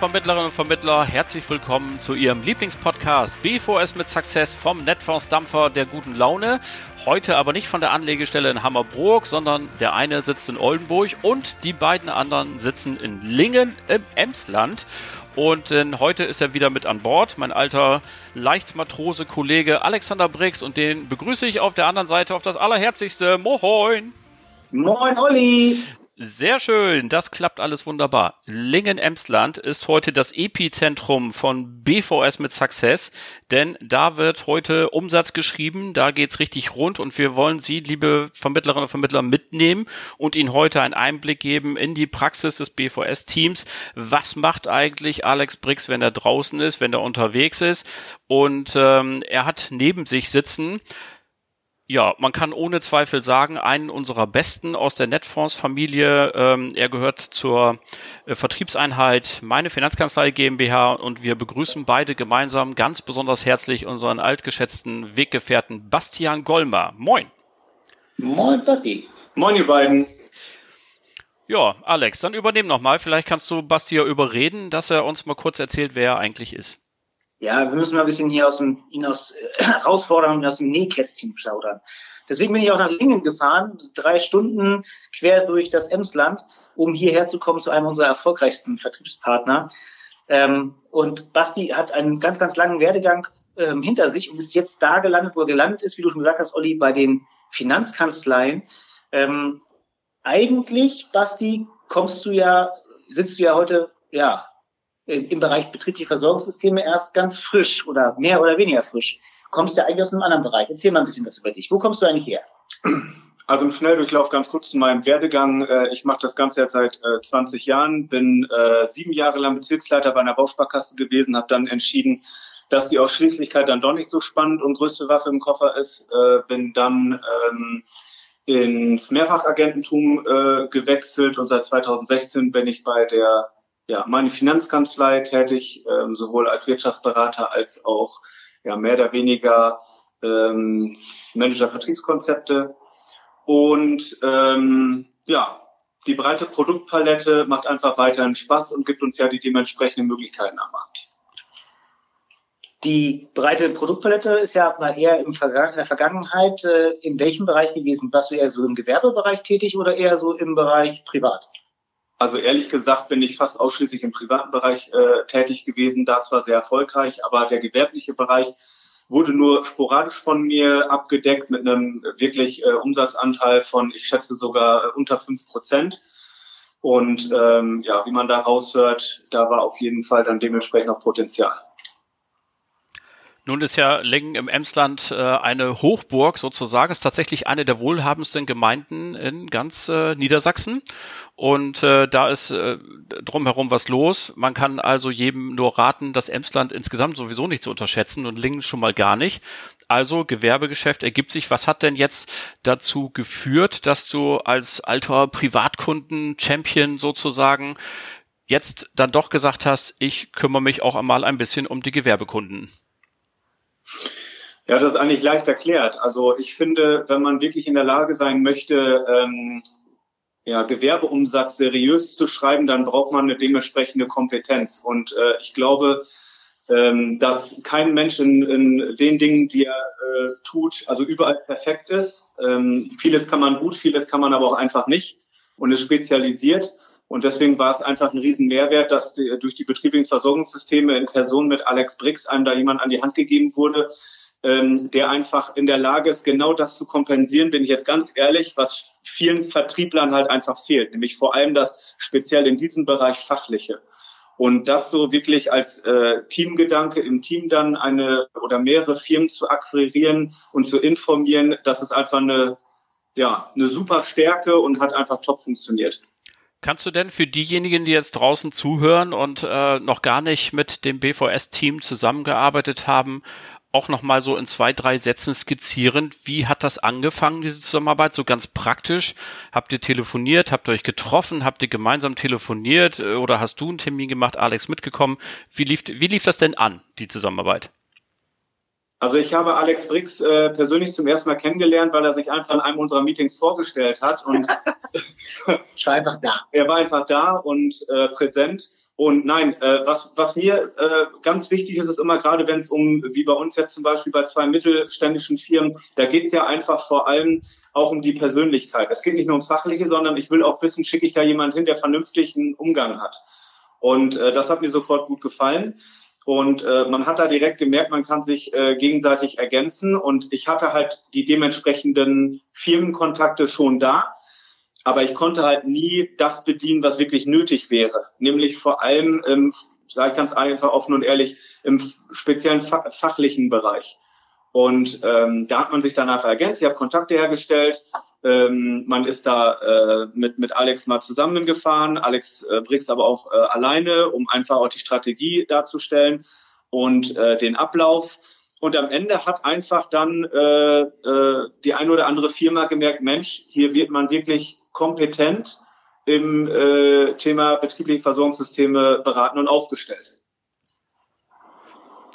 Vermittlerinnen und Vermittler, herzlich willkommen zu Ihrem Lieblingspodcast BVS mit Success vom Netfondsdampfer der guten Laune. Heute aber nicht von der Anlegestelle in Hammerbrook, sondern der eine sitzt in Oldenburg und die beiden anderen sitzen in Lingen im Emsland. Und äh, heute ist er wieder mit an Bord, mein alter Leichtmatrose-Kollege Alexander Briggs und den begrüße ich auf der anderen Seite auf das allerherzigste. Moin! Moin, Olli! Sehr schön, das klappt alles wunderbar. Lingen-Emsland ist heute das Epizentrum von BVS mit Success, denn da wird heute Umsatz geschrieben, da geht's richtig rund und wir wollen Sie, liebe Vermittlerinnen und Vermittler, mitnehmen und Ihnen heute einen Einblick geben in die Praxis des BVS-Teams. Was macht eigentlich Alex Briggs, wenn er draußen ist, wenn er unterwegs ist? Und ähm, er hat neben sich sitzen ja, man kann ohne Zweifel sagen, einen unserer besten aus der Netfonds-Familie. Ähm, er gehört zur äh, Vertriebseinheit Meine Finanzkanzlei GmbH und wir begrüßen beide gemeinsam ganz besonders herzlich unseren altgeschätzten Weggefährten Bastian Golmer. Moin. Moin, Basti. Moin, ihr beiden. Ja, Alex, dann übernehm nochmal. Vielleicht kannst du Basti ja überreden, dass er uns mal kurz erzählt, wer er eigentlich ist. Ja, wir müssen mal ein bisschen hier aus dem, ihn aus, äh, herausfordern und aus dem Nähkästchen plaudern. Deswegen bin ich auch nach Lingen gefahren, drei Stunden quer durch das Emsland, um hierher zu kommen zu einem unserer erfolgreichsten Vertriebspartner. Ähm, und Basti hat einen ganz, ganz langen Werdegang ähm, hinter sich und ist jetzt da gelandet, wo er gelandet ist, wie du schon gesagt hast, Olli, bei den Finanzkanzleien. Ähm, eigentlich, Basti, kommst du ja, sitzt du ja heute, ja, im Bereich betriebliche Versorgungssysteme erst ganz frisch oder mehr oder weniger frisch. Kommst du eigentlich aus einem anderen Bereich? Erzähl mal ein bisschen was über dich. Wo kommst du eigentlich her? Also im Schnelldurchlauf ganz kurz zu meinem Werdegang. Äh, ich mache das Ganze jetzt seit 20 äh, Jahren, bin äh, sieben Jahre lang Bezirksleiter bei einer Bausparkasse gewesen, habe dann entschieden, dass die Ausschließlichkeit dann doch nicht so spannend und größte Waffe im Koffer ist. Bin dann ähm, ins Mehrfachagententum gewechselt und seit 2016 bin ich bei der ja, meine Finanzkanzlei tätig, ähm, sowohl als Wirtschaftsberater als auch ja, mehr oder weniger ähm, Manager Vertriebskonzepte. Und ähm, ja, die breite Produktpalette macht einfach weiterhin Spaß und gibt uns ja die dementsprechenden Möglichkeiten am Markt. Die breite Produktpalette ist ja mal eher in der Vergangenheit äh, in welchem Bereich gewesen? Warst du eher so im Gewerbebereich tätig oder eher so im Bereich Privat? Also ehrlich gesagt bin ich fast ausschließlich im privaten Bereich äh, tätig gewesen, da zwar sehr erfolgreich, aber der gewerbliche Bereich wurde nur sporadisch von mir abgedeckt mit einem wirklich äh, Umsatzanteil von, ich schätze sogar äh, unter fünf Prozent. Und ähm, ja, wie man da raushört, da war auf jeden Fall dann dementsprechend noch Potenzial. Nun ist ja Lingen im Emsland äh, eine Hochburg sozusagen, ist tatsächlich eine der wohlhabendsten Gemeinden in ganz äh, Niedersachsen. Und äh, da ist äh, drumherum was los. Man kann also jedem nur raten, das Emsland insgesamt sowieso nicht zu unterschätzen und Lingen schon mal gar nicht. Also Gewerbegeschäft ergibt sich. Was hat denn jetzt dazu geführt, dass du als alter Privatkunden-Champion sozusagen jetzt dann doch gesagt hast, ich kümmere mich auch einmal ein bisschen um die Gewerbekunden? Ja, das ist eigentlich leicht erklärt. Also ich finde, wenn man wirklich in der Lage sein möchte, ähm, ja, Gewerbeumsatz seriös zu schreiben, dann braucht man eine dementsprechende Kompetenz. Und äh, ich glaube, ähm, dass kein Mensch in, in den Dingen, die er äh, tut, also überall perfekt ist. Ähm, vieles kann man gut, vieles kann man aber auch einfach nicht und ist spezialisiert. Und deswegen war es einfach ein riesen Mehrwert, dass die, durch die betrieblichen Versorgungssysteme in Person mit Alex Brix einem da jemand an die Hand gegeben wurde, ähm, der einfach in der Lage ist, genau das zu kompensieren, bin ich jetzt ganz ehrlich, was vielen Vertrieblern halt einfach fehlt, nämlich vor allem das speziell in diesem Bereich fachliche. Und das so wirklich als äh, Teamgedanke im Team dann eine oder mehrere Firmen zu akquirieren und zu informieren, das ist einfach eine, ja, eine super Stärke und hat einfach top funktioniert. Kannst du denn für diejenigen, die jetzt draußen zuhören und äh, noch gar nicht mit dem BVS-Team zusammengearbeitet haben, auch noch mal so in zwei, drei Sätzen skizzieren, wie hat das angefangen, diese Zusammenarbeit, so ganz praktisch? Habt ihr telefoniert, habt ihr euch getroffen, habt ihr gemeinsam telefoniert äh, oder hast du einen Termin gemacht, Alex mitgekommen? Wie lief, wie lief das denn an, die Zusammenarbeit? Also ich habe Alex Briggs äh, persönlich zum ersten Mal kennengelernt, weil er sich einfach in einem unserer Meetings vorgestellt hat und ich war einfach da. Er war einfach da und äh, präsent. Und nein, äh, was, was mir äh, ganz wichtig ist, ist immer gerade, wenn es um, wie bei uns jetzt zum Beispiel bei zwei mittelständischen Firmen, da geht es ja einfach vor allem auch um die Persönlichkeit. Es geht nicht nur ums Fachliche, sondern ich will auch wissen, schicke ich da jemanden hin, der vernünftigen Umgang hat. Und äh, das hat mir sofort gut gefallen. Und äh, man hat da direkt gemerkt, man kann sich äh, gegenseitig ergänzen. Und ich hatte halt die dementsprechenden Firmenkontakte schon da. Aber ich konnte halt nie das bedienen, was wirklich nötig wäre. Nämlich vor allem, im, sage ich ganz einfach offen und ehrlich, im speziellen fachlichen Bereich. Und ähm, da hat man sich danach ergänzt. Ich habe Kontakte hergestellt. Ähm, man ist da äh, mit, mit Alex mal zusammengefahren, Alex äh, Briggs aber auch äh, alleine, um einfach auch die Strategie darzustellen und äh, den Ablauf. Und am Ende hat einfach dann äh, äh, die eine oder andere Firma gemerkt, Mensch, hier wird man wirklich kompetent im äh, Thema betriebliche Versorgungssysteme beraten und aufgestellt.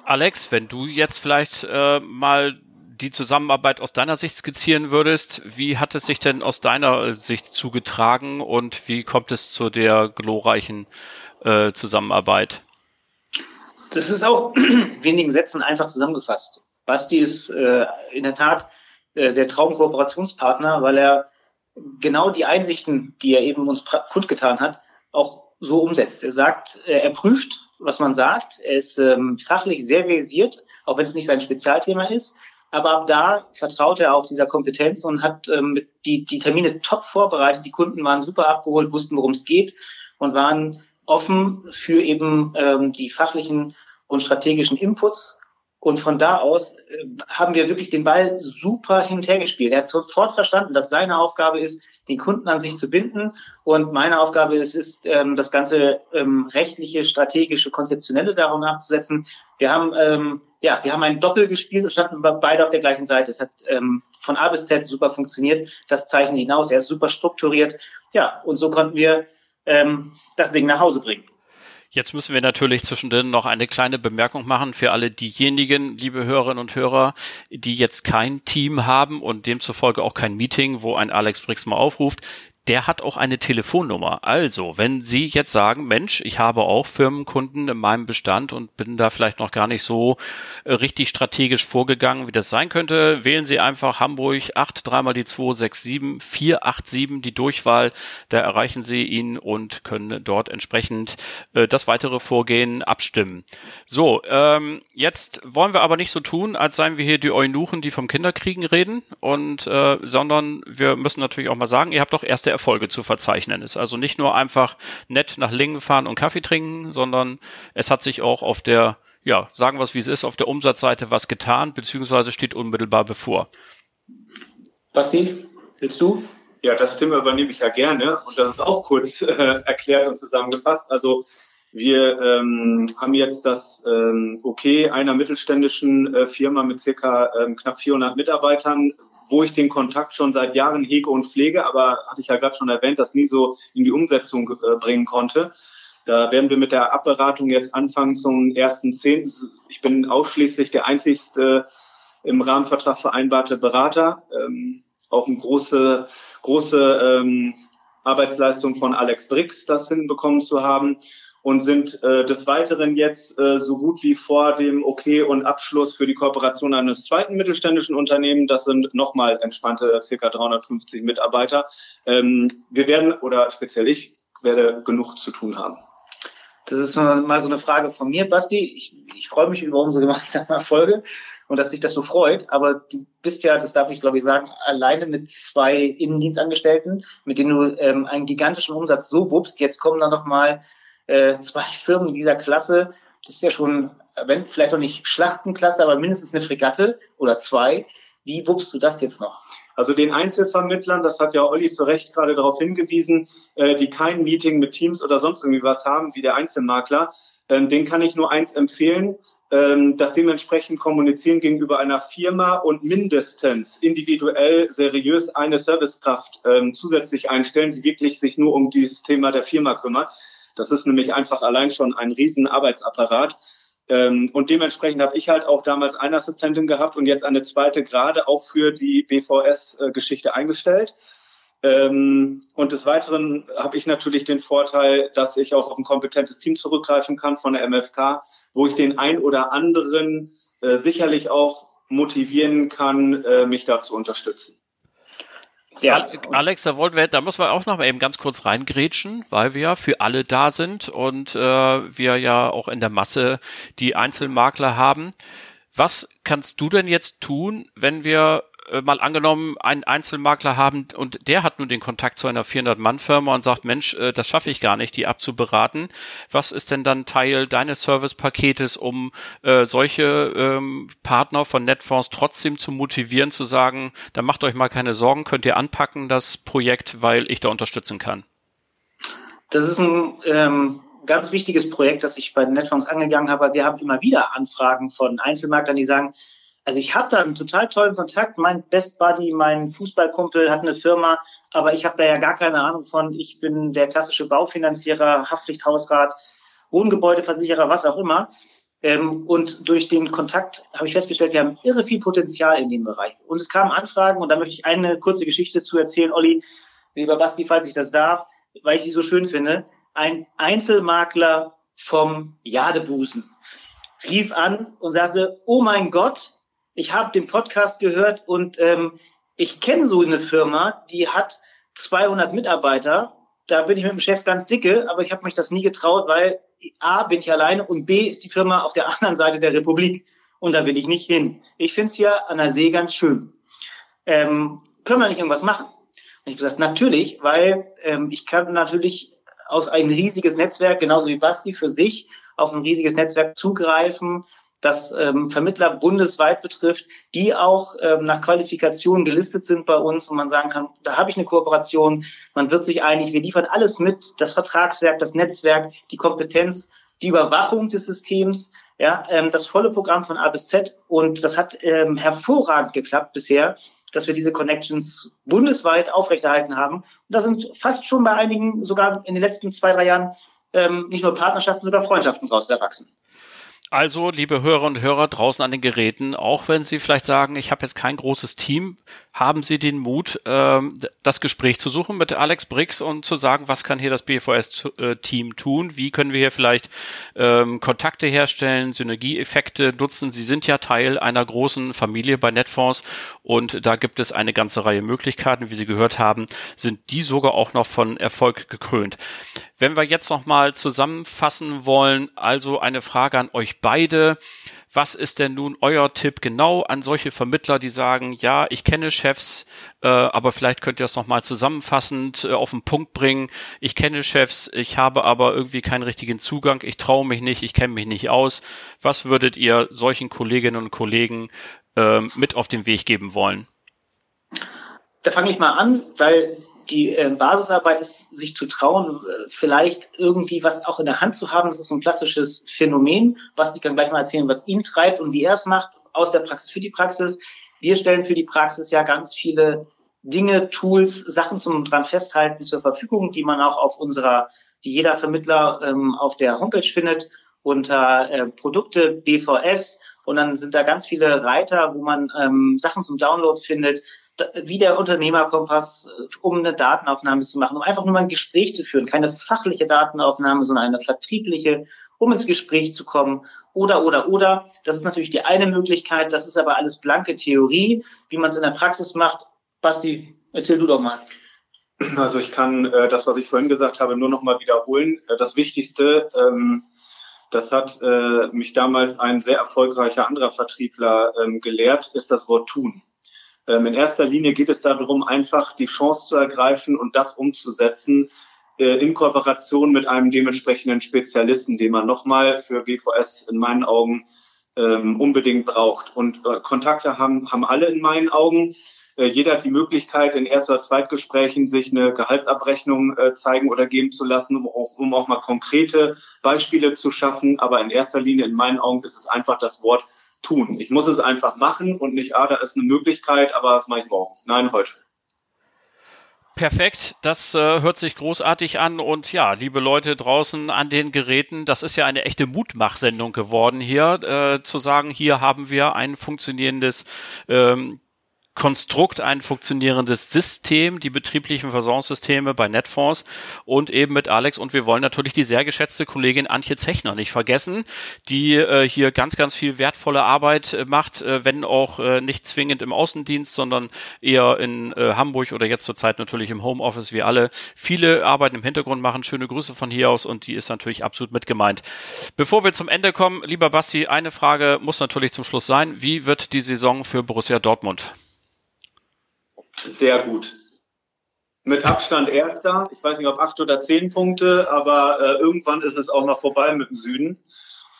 Alex, wenn du jetzt vielleicht äh, mal die Zusammenarbeit aus deiner Sicht skizzieren würdest, wie hat es sich denn aus deiner Sicht zugetragen und wie kommt es zu der glorreichen äh, Zusammenarbeit? Das ist auch in wenigen Sätzen einfach zusammengefasst. Basti ist äh, in der Tat äh, der Traumkooperationspartner, weil er genau die Einsichten, die er eben uns kundgetan hat, auch so umsetzt. Er sagt, äh, er prüft, was man sagt. Er ist ähm, fachlich sehr versiert, auch wenn es nicht sein Spezialthema ist. Aber ab da vertraut er auch dieser Kompetenz und hat ähm, die, die Termine top vorbereitet. Die Kunden waren super abgeholt, wussten, worum es geht und waren offen für eben ähm, die fachlichen und strategischen Inputs und von da aus äh, haben wir wirklich den Ball super hin und her gespielt. Er hat sofort verstanden, dass seine Aufgabe ist, den Kunden an sich zu binden. Und meine Aufgabe ist, ist ähm, das ganze ähm, rechtliche, strategische, konzeptionelle darum abzusetzen. Wir haben, ähm, ja, wir haben ein Doppel gespielt und standen beide auf der gleichen Seite. Es hat von A bis Z super funktioniert. Das zeichnet hinaus. Er ist super strukturiert. Ja, und so konnten wir das Ding nach Hause bringen. Jetzt müssen wir natürlich zwischendrin noch eine kleine Bemerkung machen für alle diejenigen, liebe Hörerinnen und Hörer, die jetzt kein Team haben und demzufolge auch kein Meeting, wo ein Alex Brix mal aufruft der hat auch eine Telefonnummer. Also, wenn Sie jetzt sagen, Mensch, ich habe auch Firmenkunden in meinem Bestand und bin da vielleicht noch gar nicht so äh, richtig strategisch vorgegangen, wie das sein könnte, wählen Sie einfach Hamburg 8, dreimal die 267 487, die Durchwahl. Da erreichen Sie ihn und können dort entsprechend äh, das weitere Vorgehen abstimmen. So, ähm, jetzt wollen wir aber nicht so tun, als seien wir hier die Eunuchen, die vom Kinderkriegen reden, und äh, sondern wir müssen natürlich auch mal sagen, ihr habt doch erste Erfolge zu verzeichnen. Ist also nicht nur einfach nett nach Lingen fahren und Kaffee trinken, sondern es hat sich auch auf der, ja, sagen wir es wie es ist, auf der Umsatzseite was getan, beziehungsweise steht unmittelbar bevor. Basti, willst du? Ja, das Thema übernehme ich ja gerne und das ist auch kurz äh, erklärt und zusammengefasst. Also wir ähm, haben jetzt das ähm, Okay einer mittelständischen äh, Firma mit circa ähm, knapp 400 Mitarbeitern wo ich den Kontakt schon seit Jahren hege und pflege, aber hatte ich ja gerade schon erwähnt, das nie so in die Umsetzung äh, bringen konnte. Da werden wir mit der Abberatung jetzt anfangen zum ersten Zehnten. Ich bin ausschließlich der einzigste im Rahmenvertrag vereinbarte Berater. Ähm, auch eine große, große ähm, Arbeitsleistung von Alex Brix, das hinbekommen zu haben und sind äh, des Weiteren jetzt äh, so gut wie vor dem Okay und Abschluss für die Kooperation eines zweiten mittelständischen Unternehmens. Das sind nochmal entspannte circa 350 Mitarbeiter. Ähm, wir werden, oder speziell ich, werde genug zu tun haben. Das ist mal so eine Frage von mir, Basti. Ich, ich freue mich über unsere gemeinsame Erfolge und dass dich das so freut. Aber du bist ja, das darf ich glaube ich sagen, alleine mit zwei Innendienstangestellten, mit denen du ähm, einen gigantischen Umsatz so wuppst. Jetzt kommen da noch mal äh, zwei Firmen dieser Klasse. Das ist ja schon, wenn vielleicht noch nicht Schlachtenklasse, aber mindestens eine Fregatte oder zwei. Wie wuppst du das jetzt noch? Also den Einzelvermittlern, das hat ja Olli zu Recht gerade darauf hingewiesen, äh, die kein Meeting mit Teams oder sonst irgendwie was haben, wie der Einzelmakler, ähm, den kann ich nur eins empfehlen, ähm, das dementsprechend kommunizieren gegenüber einer Firma und mindestens individuell seriös eine Servicekraft ähm, zusätzlich einstellen, die wirklich sich nur um dieses Thema der Firma kümmert. Das ist nämlich einfach allein schon ein riesen Arbeitsapparat. Ähm, und dementsprechend habe ich halt auch damals eine Assistentin gehabt und jetzt eine zweite gerade auch für die BVS-Geschichte eingestellt. Ähm, und des Weiteren habe ich natürlich den Vorteil, dass ich auch auf ein kompetentes Team zurückgreifen kann von der MFK, wo ich den ein oder anderen äh, sicherlich auch motivieren kann, äh, mich da zu unterstützen. Ja. Alex, da wollten wir, da müssen wir auch noch mal eben ganz kurz reingrätschen, weil wir ja für alle da sind und äh, wir ja auch in der Masse die Einzelmakler haben. Was kannst du denn jetzt tun, wenn wir äh, mal angenommen, einen Einzelmakler haben und der hat nun den Kontakt zu einer 400-Mann-Firma und sagt, Mensch, äh, das schaffe ich gar nicht, die abzuberaten. Was ist denn dann Teil deines Service-Paketes, um äh, solche ähm, Partner von Netfonds trotzdem zu motivieren, zu sagen, da macht euch mal keine Sorgen, könnt ihr anpacken, das Projekt, weil ich da unterstützen kann? Das ist ein ähm, ganz wichtiges Projekt, das ich bei Netfonds angegangen habe. Wir haben immer wieder Anfragen von Einzelmaklern, die sagen, also ich hatte einen total tollen Kontakt. Mein Best Buddy, mein Fußballkumpel hat eine Firma, aber ich habe da ja gar keine Ahnung von. Ich bin der klassische Baufinanzierer, Haftpflichthausrat, Wohngebäudeversicherer, was auch immer. Ähm, und durch den Kontakt habe ich festgestellt, wir haben irre viel Potenzial in dem Bereich. Und es kamen Anfragen und da möchte ich eine kurze Geschichte zu erzählen, Olli, lieber Basti, falls ich das darf, weil ich sie so schön finde. Ein Einzelmakler vom Jadebusen rief an und sagte, oh mein Gott, ich habe den Podcast gehört und ähm, ich kenne so eine Firma, die hat 200 Mitarbeiter. Da bin ich mit dem Chef ganz dicke, aber ich habe mich das nie getraut, weil A, bin ich alleine und B, ist die Firma auf der anderen Seite der Republik und da will ich nicht hin. Ich finde es hier an der See ganz schön. Ähm, können wir nicht irgendwas machen? Und ich habe gesagt, natürlich, weil ähm, ich kann natürlich aus ein riesiges Netzwerk, genauso wie Basti für sich, auf ein riesiges Netzwerk zugreifen das ähm, Vermittler bundesweit betrifft, die auch ähm, nach Qualifikation gelistet sind bei uns und man sagen kann, da habe ich eine Kooperation, man wird sich einig, wir liefern alles mit, das Vertragswerk, das Netzwerk, die Kompetenz, die Überwachung des Systems, ja, ähm, das volle Programm von A bis Z und das hat ähm, hervorragend geklappt bisher, dass wir diese Connections bundesweit aufrechterhalten haben. Und da sind fast schon bei einigen sogar in den letzten zwei, drei Jahren ähm, nicht nur Partnerschaften, sogar Freundschaften daraus erwachsen. Also, liebe Hörer und Hörer draußen an den Geräten, auch wenn Sie vielleicht sagen, ich habe jetzt kein großes Team, haben Sie den Mut, ähm, das Gespräch zu suchen mit Alex Briggs und zu sagen, was kann hier das BVS-Team tun? Wie können wir hier vielleicht ähm, Kontakte herstellen, Synergieeffekte nutzen? Sie sind ja Teil einer großen Familie bei Netfonds und da gibt es eine ganze Reihe Möglichkeiten. Wie Sie gehört haben, sind die sogar auch noch von Erfolg gekrönt. Wenn wir jetzt nochmal zusammenfassen wollen, also eine Frage an euch beide. Was ist denn nun euer Tipp genau an solche Vermittler, die sagen, ja, ich kenne Chefs, äh, aber vielleicht könnt ihr das nochmal zusammenfassend äh, auf den Punkt bringen. Ich kenne Chefs, ich habe aber irgendwie keinen richtigen Zugang, ich traue mich nicht, ich kenne mich nicht aus. Was würdet ihr solchen Kolleginnen und Kollegen äh, mit auf den Weg geben wollen? Da fange ich mal an, weil die äh, Basisarbeit ist, sich zu trauen, äh, vielleicht irgendwie was auch in der Hand zu haben. Das ist so ein klassisches Phänomen, was ich kann gleich mal erzählen, was ihn treibt und wie er es macht, aus der Praxis für die Praxis. Wir stellen für die Praxis ja ganz viele Dinge, Tools, Sachen zum dran festhalten zur Verfügung, die man auch auf unserer, die jeder Vermittler ähm, auf der Homepage findet unter äh, Produkte BVS und dann sind da ganz viele Reiter, wo man ähm, Sachen zum Download findet, wie der Unternehmerkompass, äh, um eine Datenaufnahme zu machen, um einfach nur mal ein Gespräch zu führen, keine fachliche Datenaufnahme, sondern eine vertriebliche, um ins Gespräch zu kommen. Oder, oder, oder. Das ist natürlich die eine Möglichkeit. Das ist aber alles blanke Theorie, wie man es in der Praxis macht. Basti, erzähl du doch mal. Also ich kann äh, das, was ich vorhin gesagt habe, nur noch mal wiederholen. Äh, das Wichtigste, ähm, das hat äh, mich damals ein sehr erfolgreicher anderer Vertriebler ähm, gelehrt, ist das Wort tun. Ähm, in erster Linie geht es darum, einfach die Chance zu ergreifen und das umzusetzen äh, in Kooperation mit einem dementsprechenden Spezialisten, den man nochmal für BVS in meinen Augen ähm, unbedingt braucht. Und äh, Kontakte haben, haben alle in meinen Augen. Äh, jeder hat die Möglichkeit, in Erst- oder Zweitgesprächen sich eine Gehaltsabrechnung zeigen oder geben zu lassen, um auch, um auch mal konkrete Beispiele zu schaffen. Aber in erster Linie, in meinen Augen, ist es einfach das Wort tun. Ich muss es einfach machen und nicht, ah, da ist eine Möglichkeit, aber das mache ich morgen. Nein, heute. Perfekt, das äh, hört sich großartig an und ja, liebe Leute draußen an den Geräten, das ist ja eine echte Mutmachsendung geworden hier, äh, zu sagen, hier haben wir ein funktionierendes ähm, Konstrukt ein funktionierendes System, die betrieblichen Versorgungssysteme bei Netfonds und eben mit Alex. Und wir wollen natürlich die sehr geschätzte Kollegin Antje Zechner nicht vergessen, die äh, hier ganz, ganz viel wertvolle Arbeit äh, macht, äh, wenn auch äh, nicht zwingend im Außendienst, sondern eher in äh, Hamburg oder jetzt zurzeit natürlich im Homeoffice wie alle. Viele Arbeiten im Hintergrund machen. Schöne Grüße von hier aus und die ist natürlich absolut mit gemeint. Bevor wir zum Ende kommen, lieber Basti, eine Frage muss natürlich zum Schluss sein. Wie wird die Saison für Borussia Dortmund? Sehr gut. Mit Abstand erster. Ich weiß nicht, ob acht oder zehn Punkte, aber äh, irgendwann ist es auch noch vorbei mit dem Süden.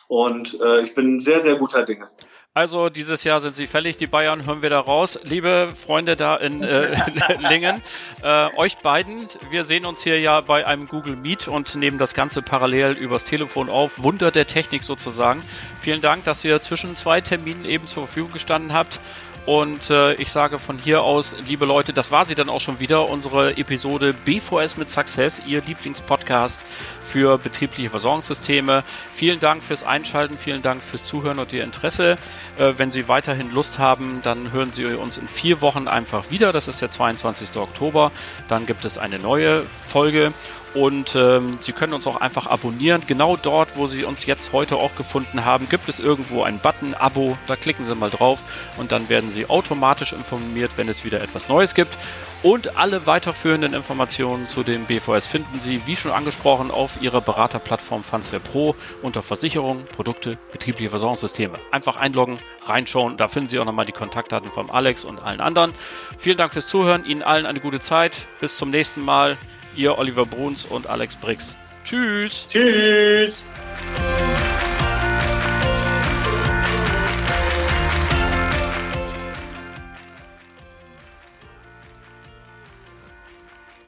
Und äh, ich bin sehr, sehr guter Dinge. Also dieses Jahr sind sie fällig, die Bayern, hören wir da raus. Liebe Freunde da in äh, Lingen, äh, euch beiden, wir sehen uns hier ja bei einem Google Meet und nehmen das Ganze parallel übers Telefon auf. Wunder der Technik sozusagen. Vielen Dank, dass ihr zwischen zwei Terminen eben zur Verfügung gestanden habt. Und äh, ich sage von hier aus, liebe Leute, das war sie dann auch schon wieder, unsere Episode BVS mit Success, Ihr Lieblingspodcast für betriebliche Versorgungssysteme. Vielen Dank fürs Einschalten, vielen Dank fürs Zuhören und Ihr Interesse. Äh, wenn Sie weiterhin Lust haben, dann hören Sie uns in vier Wochen einfach wieder. Das ist der 22. Oktober. Dann gibt es eine neue Folge. Und ähm, Sie können uns auch einfach abonnieren. Genau dort, wo Sie uns jetzt heute auch gefunden haben, gibt es irgendwo einen Button Abo. Da klicken Sie mal drauf und dann werden Sie automatisch informiert, wenn es wieder etwas Neues gibt. Und alle weiterführenden Informationen zu dem BVS finden Sie, wie schon angesprochen, auf Ihrer Beraterplattform Fansware Pro unter Versicherung, Produkte, betriebliche Versorgungssysteme. Einfach einloggen, reinschauen. Da finden Sie auch nochmal die Kontaktdaten von Alex und allen anderen. Vielen Dank fürs Zuhören. Ihnen allen eine gute Zeit. Bis zum nächsten Mal ihr Oliver Bruns und Alex Briggs. Tschüss. Tschüss.